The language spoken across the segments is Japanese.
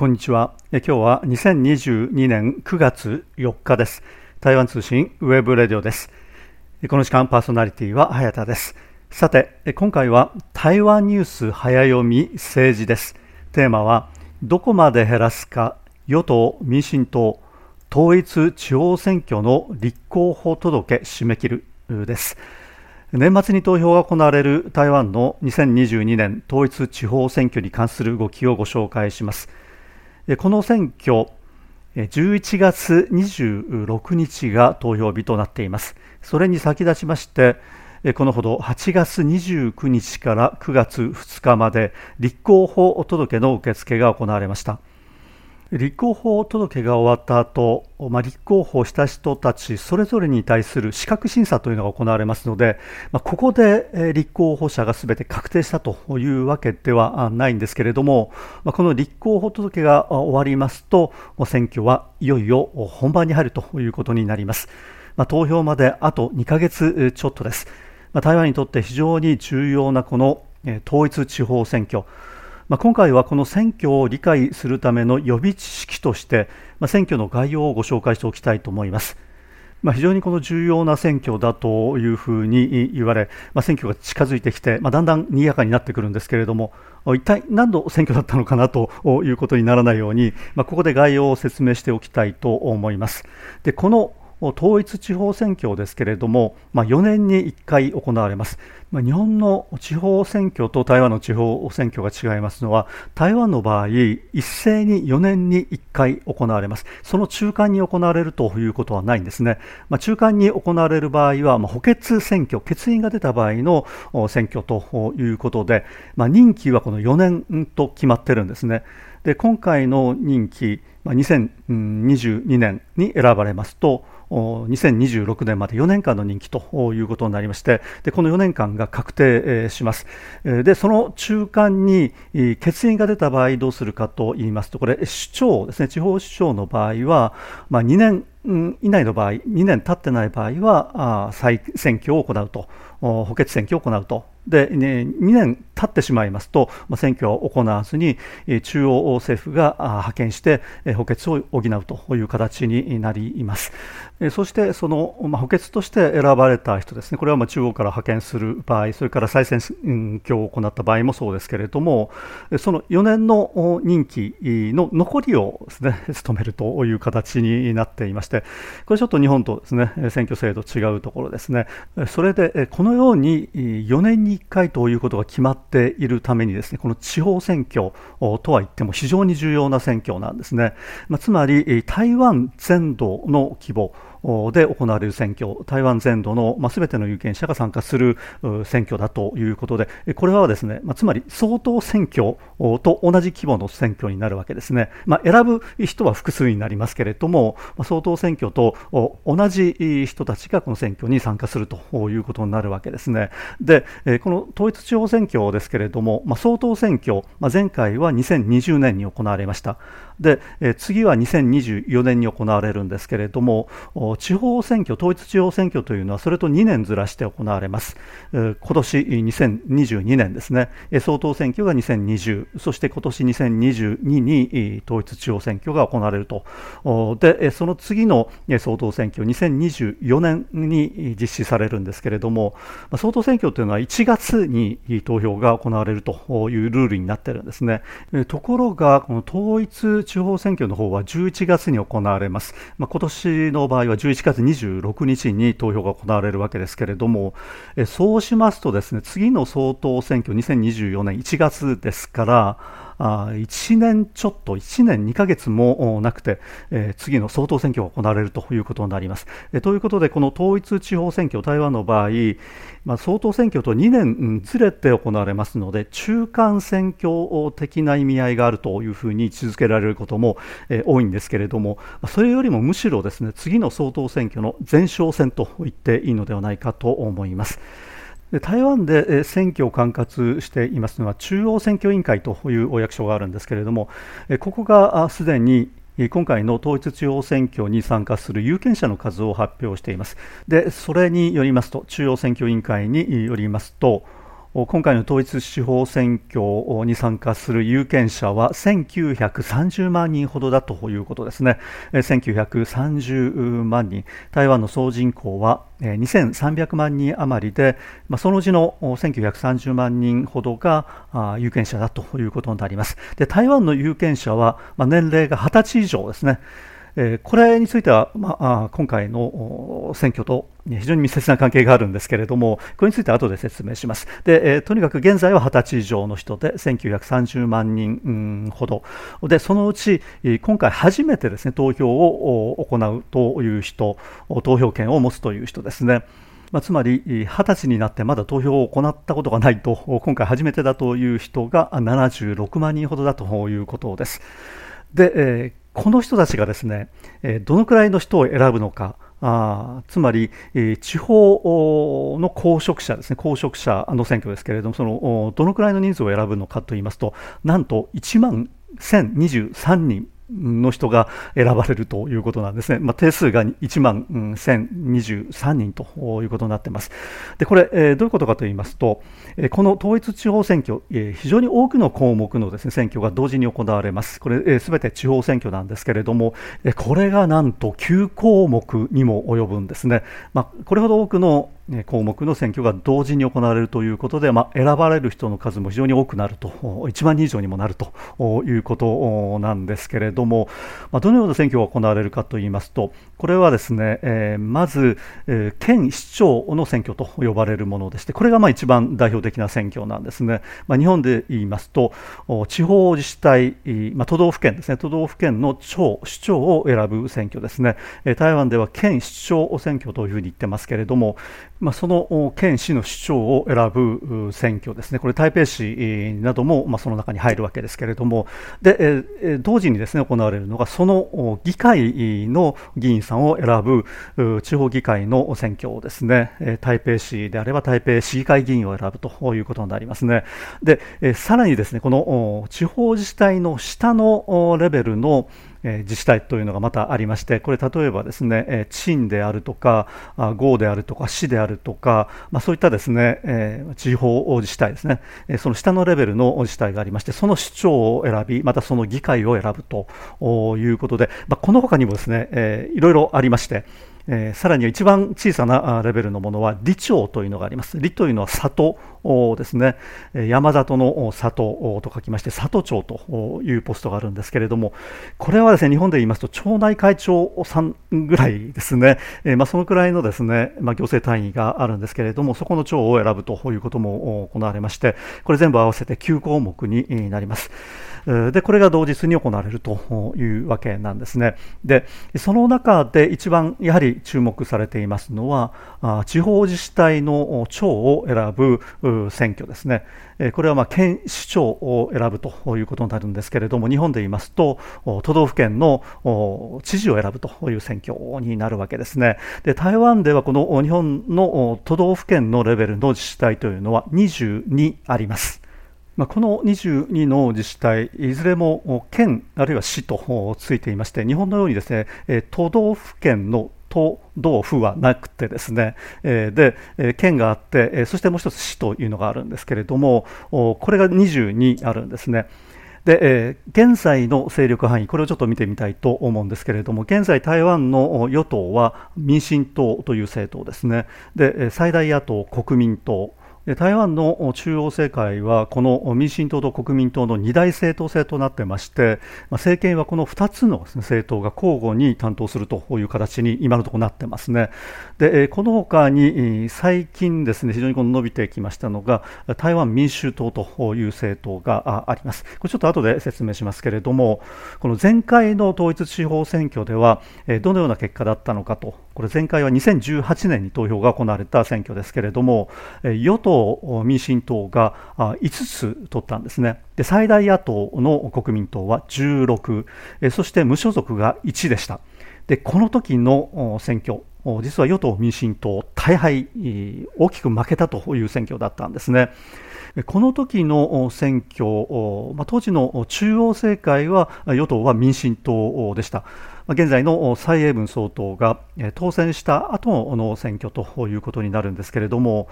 こんにちは。今日は2022年9月4日です。台湾通信 web radio です。この時間パーソナリティは早田です。さて、今回は台湾ニュース早読み政治です。テーマはどこまで減らすか与党民進党統一地方選挙の立候補届締め切るです。年末に投票が行われる台湾の2022年統一地方選挙に関する動きをご紹介します。この選挙、11月26日が投票日となっています。それに先立ちまして、このほど8月29日から9月2日まで立候補届の受付が行われました。立候補届が終わった後、まあ、立候補した人たちそれぞれに対する資格審査というのが行われますので、まあ、ここで立候補者がすべて確定したというわけではないんですけれども、まあ、この立候補届が終わりますと選挙はいよいよ本番に入るということになります、まあ、投票まであと2ヶ月ちょっとです、まあ、台湾にとって非常に重要なこの統一地方選挙。まあ、今回はこの選挙を理解するための予備知識として、まあ、選挙の概要をご紹介しておきたいと思います。まあ、非常にこの重要な選挙だというふうに言われ、まあ、選挙が近づいてきて、まあ、だんだん賑やかになってくるんですけれども、一体何の選挙だったのかなということにならないように、まあ、ここで概要を説明しておきたいと思います。でこの統一地方選挙ですけれども、まあ、4年に1回行われます。まあ、日本の地方選挙と台湾の地方選挙が違いますのは、台湾の場合、一斉に4年に1回行われます。その中間に行われるということはないんですね。まあ、中間に行われる場合は、まあ、補欠選挙、欠員が出た場合の選挙ということで、まあ、任期はこの4年と決まってるんですね。で今回の任期、まあ、2022年に選ばれますと、2026年まで4年間の任期ということになりましてでこの4年間が確定します。でその中間に欠員が出た場合どうするかと言いますとこれ首長ですね地方首長の場合は、まあ、2年以内の場合2年経ってない場合は再選挙を行うと補欠選挙を行うとで、ね、2年経ってしまいますと、まあ、選挙を行わずに中央政府が派遣して補欠を補うという形になります。そしてその、まあ、補欠として選ばれた人ですね、これはまあ中央から派遣する場合、それから再選挙を行った場合もそうですけれども、その4年の任期の残りをですね、務めるという形になっていまして、これちょっと日本とですね、選挙制度違うところですね。それで、このように4年にに1回ということが決まっているためにですね、この地方選挙とは言っても非常に重要な選挙なんですね。まあ、つまり、台湾全土の規模、で行われる選挙、台湾全土の、まあ、ての有権者が参加する選挙だということで、これはですね、ま、つまり総統選挙と同じ規模の選挙になるわけですね。まあ、選ぶ人は複数になりますけれども、まあ、総統選挙と同じ人たちがこの選挙に参加するということになるわけですね。で、この統一地方選挙ですけれども、まあ、総統選挙、まあ、前回は2020年に行われました。で、次は2024年に行われるんですけれども、地方選挙、統一地方選挙というのはそれと2年ずらして行われます。今年2022年ですね、総統選挙が2020、そして今年2022に統一地方選挙が行われると。で、その次の総統選挙、2024年に実施されるんですけれども、総統選挙というのは1月に投票が行われるというルールになっているんですね。ところが、この統一地方選挙の方は11月に行われます。まあ、今年の場合は11月26日に投票が行われるわけですけれども、えそうしますとですね、次の総統選挙2024年1月ですから、あ1年ちょっと、1年2ヶ月もなくて、え、次の総統選挙が行われるということになります。えということで、この統一地方選挙、台湾の場合、まあ、総統選挙と2年ずれて行われますので、中間選挙的な意味合いがあるというふうに位置づけられることも、え、多いんですけれども、それよりもむしろですね、次の総統選挙の前哨戦と言っていいのではないかと思います。台湾で選挙を管轄していますのは中央選挙委員会というお役所があるんですけれどもここがすでに今回の統一地方選挙に参加する有権者の数を発表しています。でそれによりますと中央選挙委員会によりますと今回の統一地方選挙に参加する有権者は1930万人ほどだということですね。1930万人、台湾の総人口は2300万人余りで、そのうちの1930万人ほどが有権者だということになります。で台湾の有権者は、年齢が20歳以上ですね。これについては、まあ、今回の選挙と非常に密接な関係があるんですけれども、これについては後で説明します。で、え、とにかく現在は20歳以上の人で1930万人ほど、でそのうち今回初めてですね投票を行うという人、投票権を持つという人ですね。まあ、つまり20歳になってまだ投票を行ったことがないと、今回初めてだという人が76万人ほどだということです。で、えーこの人たちがですね、どのくらいの人を選ぶのか、あつまりえ、地方の公職者ですね、公職者の選挙ですけれども、そのどのくらいの人数を選ぶのかといいますと、なんと1万1023人の人が選ばれるということなんですね。まあ、定数が1万1023人ということになっています。で、これ、えー、どういうことかと言いますと、えー、この統一地方選挙、えー、非常に多くの項目のですね、選挙が同時に行われます。これ、す、べ、て地方選挙なんですけれども、えー、これがなんと9項目にも及ぶんですね。まあ、これほど多くの項目の選挙が同時に行われるということで、まあ、選ばれる人の数も非常に多くなると、1万人以上にもなるということなんですけれども、まあ、どのような選挙が行われるかといいますと、これはですね、えー、まず、えー、県市長の選挙と呼ばれるものでして、これがまあ一番代表的な選挙なんですね。まあ、日本で言いますと、地方自治体、まあ、都道府県ですね、都道府県の長、市長を選ぶ選挙ですね。台湾では県市長選挙というふうに言ってますけれども、まあ、その県市の市長を選ぶ選挙ですね、これ、台北市なども、まあ、その中に入るわけですけれども、でえ同時にですね行われるのが、その議会の議員さんを選ぶ地方議会の選挙ですね、台北市であれば台北市議会議員を選ぶということになりますね。でさらにですねこの地方自治体の下のレベルの自治体というのがまたありまして、これ例えばですね、え鎮であるとか、郷であるとか、市であるとか、まあ、そういったですね、え地方自治体ですね、えその下のレベルの自治体がありまして、その市長を選び、またその議会を選ぶということで、まあ、この他にもですね、えいろいろありまして、えー、さらに一番小さなレベルのものは李町というのがあります。李というのは里ですね。山里の里と書きまして、里町というポストがあるんですけれども、これはですね、日本で言いますと町内会長さんぐらいですね。えー、まあ、そのくらいのですね、まあ、行政単位があるんですけれども、そこの町を選ぶということも行われまして、これ全部合わせて9項目になります。で、これが同日に行われるというわけなんですね。で、その中で一番やはり注目されていますのは、地方自治体の長を選ぶ選挙ですね。これはまあ県市長を選ぶということになるんですけれども、日本で言いますと、都道府県の知事を選ぶという選挙になるわけですね。で、台湾ではこの日本の都道府県のレベルの自治体というのは22あります。まあ、この22の自治体、いずれも県あるいは市とついていまして、日本のようにですね都道府県の都道府はなくてですね、で、県があって、そしてもう一つ市というのがあるんですけれども、これが22あるんですね。で、現在の勢力範囲、これをちょっと見てみたいと思うんですけれども、現在、台湾の与党は民進党という政党ですね、で最大野党、国民党、台湾の中央政界はこの民進党と国民党の二大政党制となってまして政権はこの2つの政党が交互に担当するという形に今のところなってますね。でこのほかに最近ですね非常にこの伸びてきましたのが台湾民衆党という政党があります。これちょっと後で説明しますけれどもこの前回の統一地方選挙ではどのような結果だったのかとこれ前回は2018年に投票が行われた選挙ですけれども与党、民進党が5つ取ったんですね。で最大野党の国民党は16、そして無所属が1でした。でこの時の選挙、実は与党・民進党、大敗、大きく負けたという選挙だったんですね。この時の選挙、当時の中央政界は与党は民進党でした。現在の蔡英文総統が当選した後の選挙ということになるんですけれども、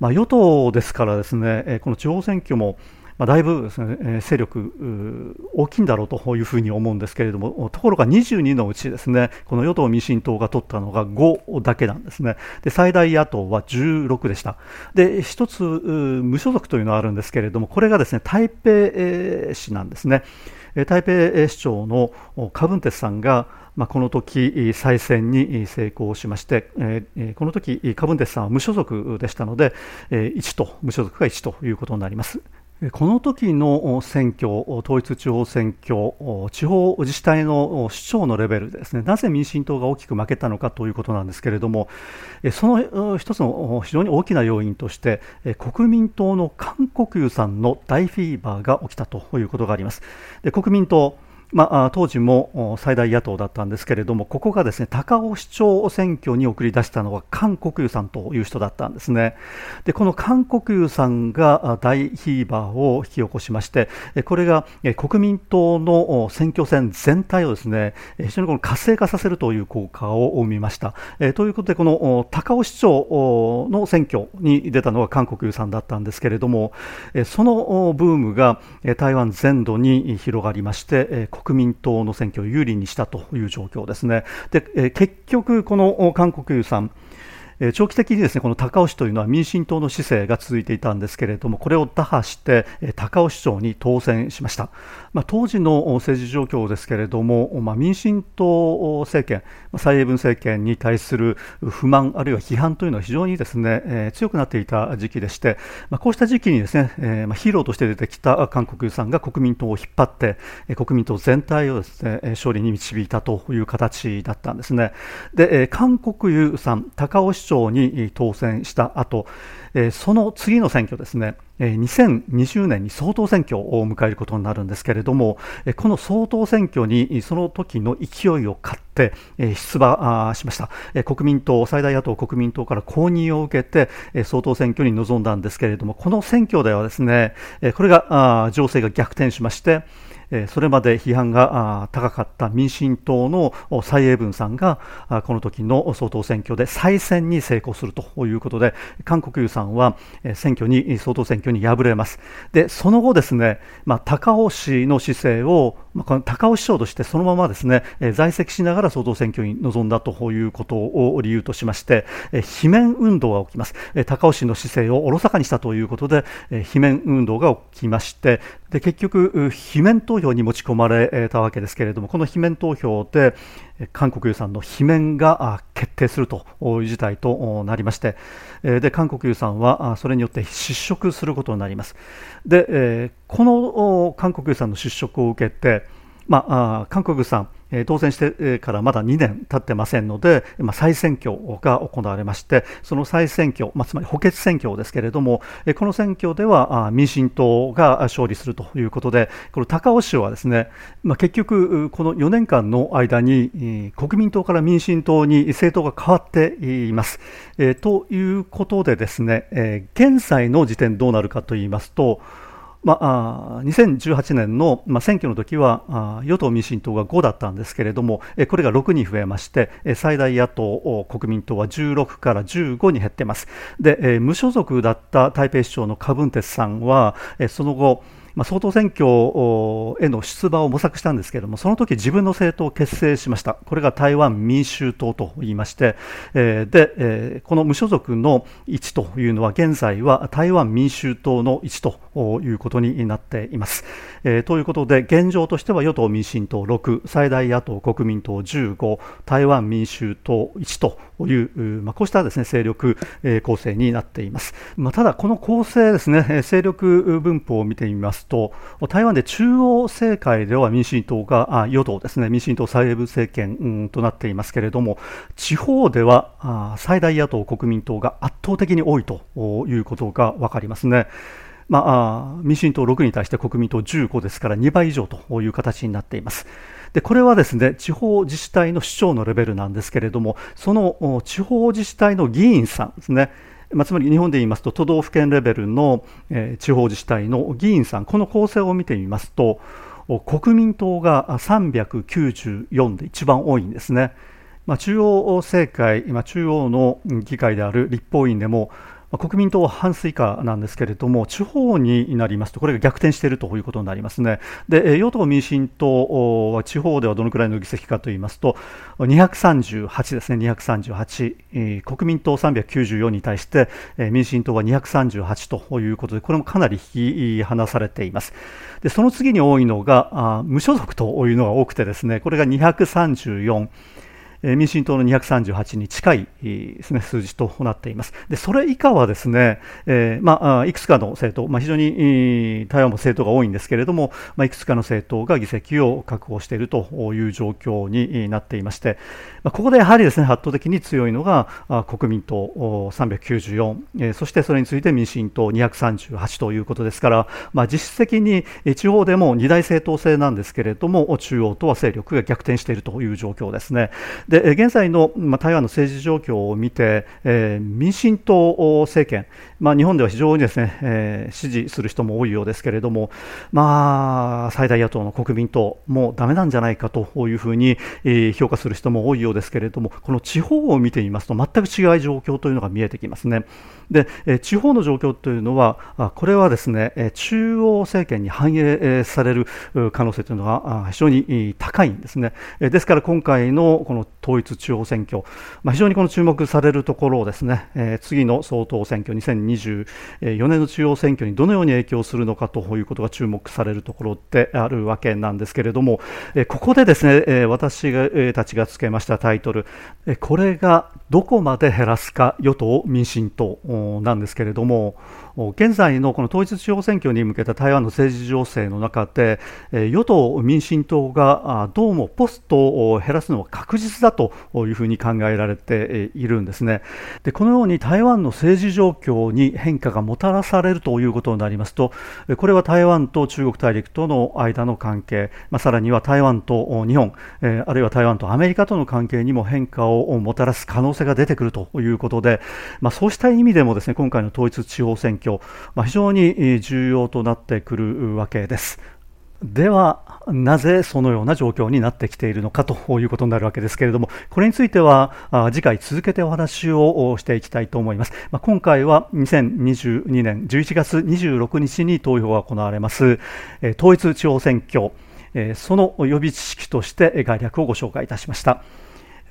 まあ、与党ですからですね、この地方選挙も、だいぶね、勢力大きいんだろうというふうに思うんですけれども、ところが22のうちですね、この与党・民進党が取ったのが5だけなんですね。で、最大野党は16でした。で、一つ無所属というのはあるんですけれども、これがですね、台北市なんですね。台北市長のカブンテスさんが、まあ、この時再選に成功しまして、えこの時カブンテスさんは無所属でしたので、え1と無所属が1ということになります。この時の選挙、統一地方選挙、地方自治体の市長のレベルですね、なぜ民進党が大きく負けたのかということなんですけれども、その一つの非常に大きな要因として、国民党の韓国有さんの大フィーバーが起きたということがあります。で国民党まあ、当時も最大野党だったんですけれども、ここがですね高尾市長選挙に送り出したのは韓国瑜さんという人だったんですね。で、この韓国瑜さんが大ヒーバーを引き起こしまして、これが国民党の選挙戦全体をですね非常にこの活性化させるという効果を生みました。ということで、この高尾市長の選挙に出たのは韓国瑜さんだったんですけれども、そのブームが台湾全土に広がりまして、国国民党の選挙を有利にしたという状況ですね。で、え結局、この韓国瑜さん、え長期的にですねこの高尾市というのは民進党の市政が続いていたんですけれどもこれを打破して高尾市長に当選しました、まあ、当時の政治状況ですけれども、まあ、民進党政権蔡英文政権に対する不満あるいは批判というのは非常にですね、え、強くなっていた時期でして、まあ、こうした時期にですね、え、ま、ヒーローとして出てきた韓国さんが国民党を引っ張って、え、国民党全体をですね勝利に導いたという形だったんですね。で、え、韓国さん高尾市長に当選した後その次の選挙ですね、2020年に総統選挙を迎えることになるんですけれども、この総統選挙にその時の勢いを買って出馬しました。国民党、最大野党国民党から公認を受けて総統選挙に臨んだんですけれども、この選挙ではですね、これが情勢が逆転しまして、それまで批判が高かった民進党の蔡英文さんがこの時の総統選挙で再選に成功するということで韓国瑜さんは選挙に総統選挙に敗れます。でその後ですね、まあ、高尾氏の姿勢を、まあ、この高尾市長としてそのままですね在籍しながら総統選挙に臨んだということを理由としまして罷免運動が起きます。高尾市の姿勢をおろそかにしたということで罷免運動が起きましてで結局、罷免投票に持ち込まれたわけですけれども、この罷免投票で、韓国予算の罷免が決定するという事態となりまして、で韓国予算はそれによって失職することになります。で、この韓国予算の失職を受けて、まあ、韓国さん、当選してからまだ2年経ってませんので、ま、再選挙が行われまして、その再選挙、まあ、つまり補欠選挙ですけれども、この選挙では民進党が勝利するということで、この高尾市はですね、まあ、結局、この4年間の間に国民党から民進党に政党が変わっています。ということでですね、現在の時点どうなるかと言いますと、まあ、2018年の、まあ、選挙の時は与党・民進党が5だったんですけれども、これが6に増えまして、最大野党・国民党は16から15に減っています。で、無所属だった台北市長のカ・ブンテスさんは、その後、まあ、総統選挙への出馬を模索したんですけれども、その時自分の政党を結成しました。これが台湾民衆党と言いまして、えー、で、えー、この無所属の位置というのは現在は台湾民衆党の位置ということになっています。えー、ということで、現状としては与党民進党6、最大野党国民党15、台湾民衆党1という、まあ、こうしたですね、勢力、えー、構成になっています。まあ、ただ、この構成ですね、勢力分布を見てみますと、台湾で中央政界では民進党が、あ与党ですね、民進党蔡英文政権、うん、となっていますけれども、地方ではあ最大野党国民党が圧倒的に多いということが分かりますね。まあ、民進党6に対して国民党15ですから2倍以上という形になっています。でこれはですね地方自治体の市長のレベルなんですけれどもその地方自治体の議員さんですねまあ、つまり日本で言いますと都道府県レベルの、え、地方自治体の議員さんこの構成を見てみますと国民党が394で一番多いんですね、まあ、中央政界、今中央の議会である立法院でも国民党は半数以下なんですけれども、地方になりますと、これが逆転しているということになりますね。で、与党・民進党は地方ではどのくらいの議席かといいますと、238ですね、238、国民党394に対して、民進党は238ということで、これもかなり引き離されています。で、その次に多いのが、無所属というのが多くてですね、これが234、民進党の238に近いですね、数字となっています。で、それ以下はですね、えー、まあ、いくつかの政党、まあ、非常に台湾も政党が多いんですけれども、まあ、いくつかの政党が議席を確保しているという状況になっていまして、ここでやはりですね、圧倒的に強いのが国民党394、そしてそれについて民進党238ということですから、まあ、実質的に地方でも二大政党制なんですけれども、中央とは勢力が逆転しているという状況ですね。で現在の、台湾の政治状況を見て、民進党政権、まあ、日本では非常にですね、えー、支持する人も多いようですけれども、まあ、最大野党の国民党、もうだめなんじゃないかというふうに、えー、評価する人も多いようですけれども、この地方を見てみますと、全く違う状況というのが見えてきますね。で、えー、地方の状況というのは、これはですね、中央政権に反映される可能性というのが非常に高いんですね。ですから今回のこの統一地方選挙、まあ、非常にこの注目されるところをですね、えー、次の総統選挙2020、2024年の中央選挙にどのように影響するのかということが注目されるところであるわけなんですけれども、ここでですね、私、たちがつけましたタイトル、これがどこまで減らすか与党・民進党なんですけれども、現在のこの統一地方選挙に向けた台湾の政治情勢の中で、与党・民進党がどうもポストを減らすのは確実だというふうに考えられているんですね。でこのように台湾の政治状況に変化がもたらされるということになりますと、これは台湾と中国大陸との間の関係、まあ、さらには台湾と日本、あるいは台湾とアメリカとの関係にも変化をもたらす可能性が出てくるということで、まあ、そうした意味でもですね今回の統一地方選挙挙、まあ、非常に重要となってくるわけです。では、なぜそのような状況になってきているのかということになるわけですけれども、これについては次回続けてお話をしていきたいと思います。まあ、今回は2022年11月26日に投票が行われます統一地方選挙、その予備知識として概略をご紹介いたしました。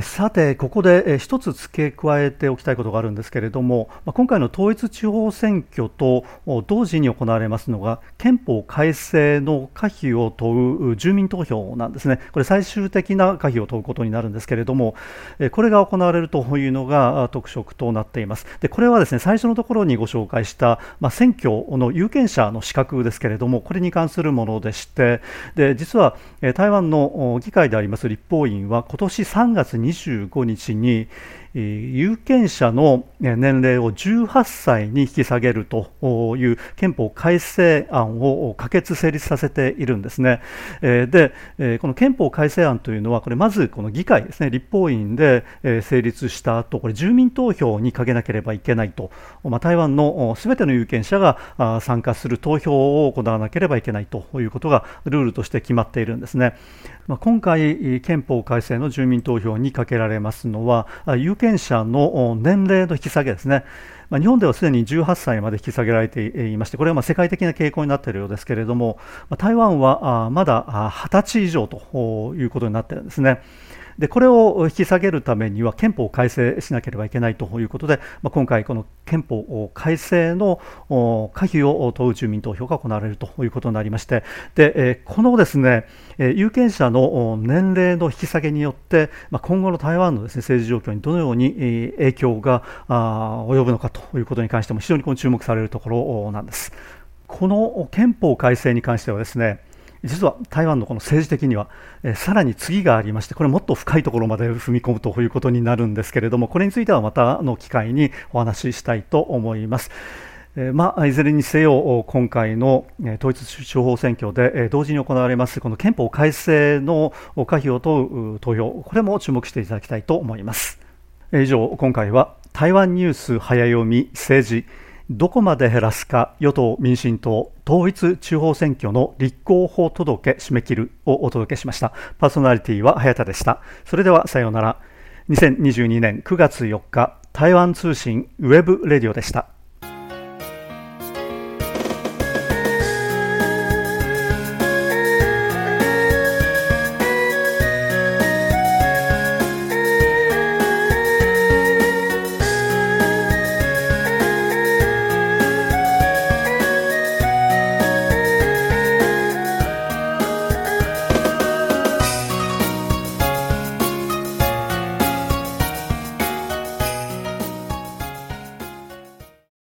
さて、ここで一つ付け加えておきたいことがあるんですけれども、今回の統一地方選挙と同時に行われますのが、憲法改正の可否を問う住民投票なんですね、これ、最終的な可否を問うことになるんですけれども、これが行われるというのが特色となっています。でこれはですね最初のところにご紹介した、まあ、選挙の有権者の資格ですけれども、これに関するものでして、で実は台湾の議会であります立法院は、今年3月25日に有権者の年齢を18歳に引き下げるという憲法改正案を可決成立させているんですね。で、この憲法改正案というのは、これまずこの議会ですね、立法院で成立した後、これ住民投票にかけなければいけないと、まあ、台湾のすべての有権者が参加する投票を行わなければいけないということがルールとして決まっているんですね。まあ、今回、憲法改正の住民投票にかけられますのは、有権者の年齢の引き下げですね。まあ、日本ではすでに18歳まで引き下げられていまして、これはま世界的な傾向になっているようですけれども、台湾はまだ20歳以上ということになっているんですね。でこれを引き下げるためには憲法を改正しなければいけないということで、まあ、今回、この憲法改正の可否を問う住民投票が行われるということになりましてでこのですね有権者の年齢の引き下げによって、まあ、今後の台湾のです、ね、政治状況にどのように影響が及ぶのかということに関しても非常に注目されるところなんです。この憲法改正に関してはですね実は台湾のこの政治的には、えさらに次がありまして、これもっと深いところまで踏み込むということになるんですけれども、これについてはまたの機会にお話ししたいと思います。えまあ、いずれにせよ、今回の統一地方選挙で同時に行われますこの憲法改正の可否を問う投票、これも注目していただきたいと思います。以上、今回は台湾ニュース早読み政治どこまで減らすか与党・民進党統一地方選挙の立候補届締め切るをお届けしました。パーソナリティは早田でした。それではさようなら。2022年9月4日台湾通信 web radio でした。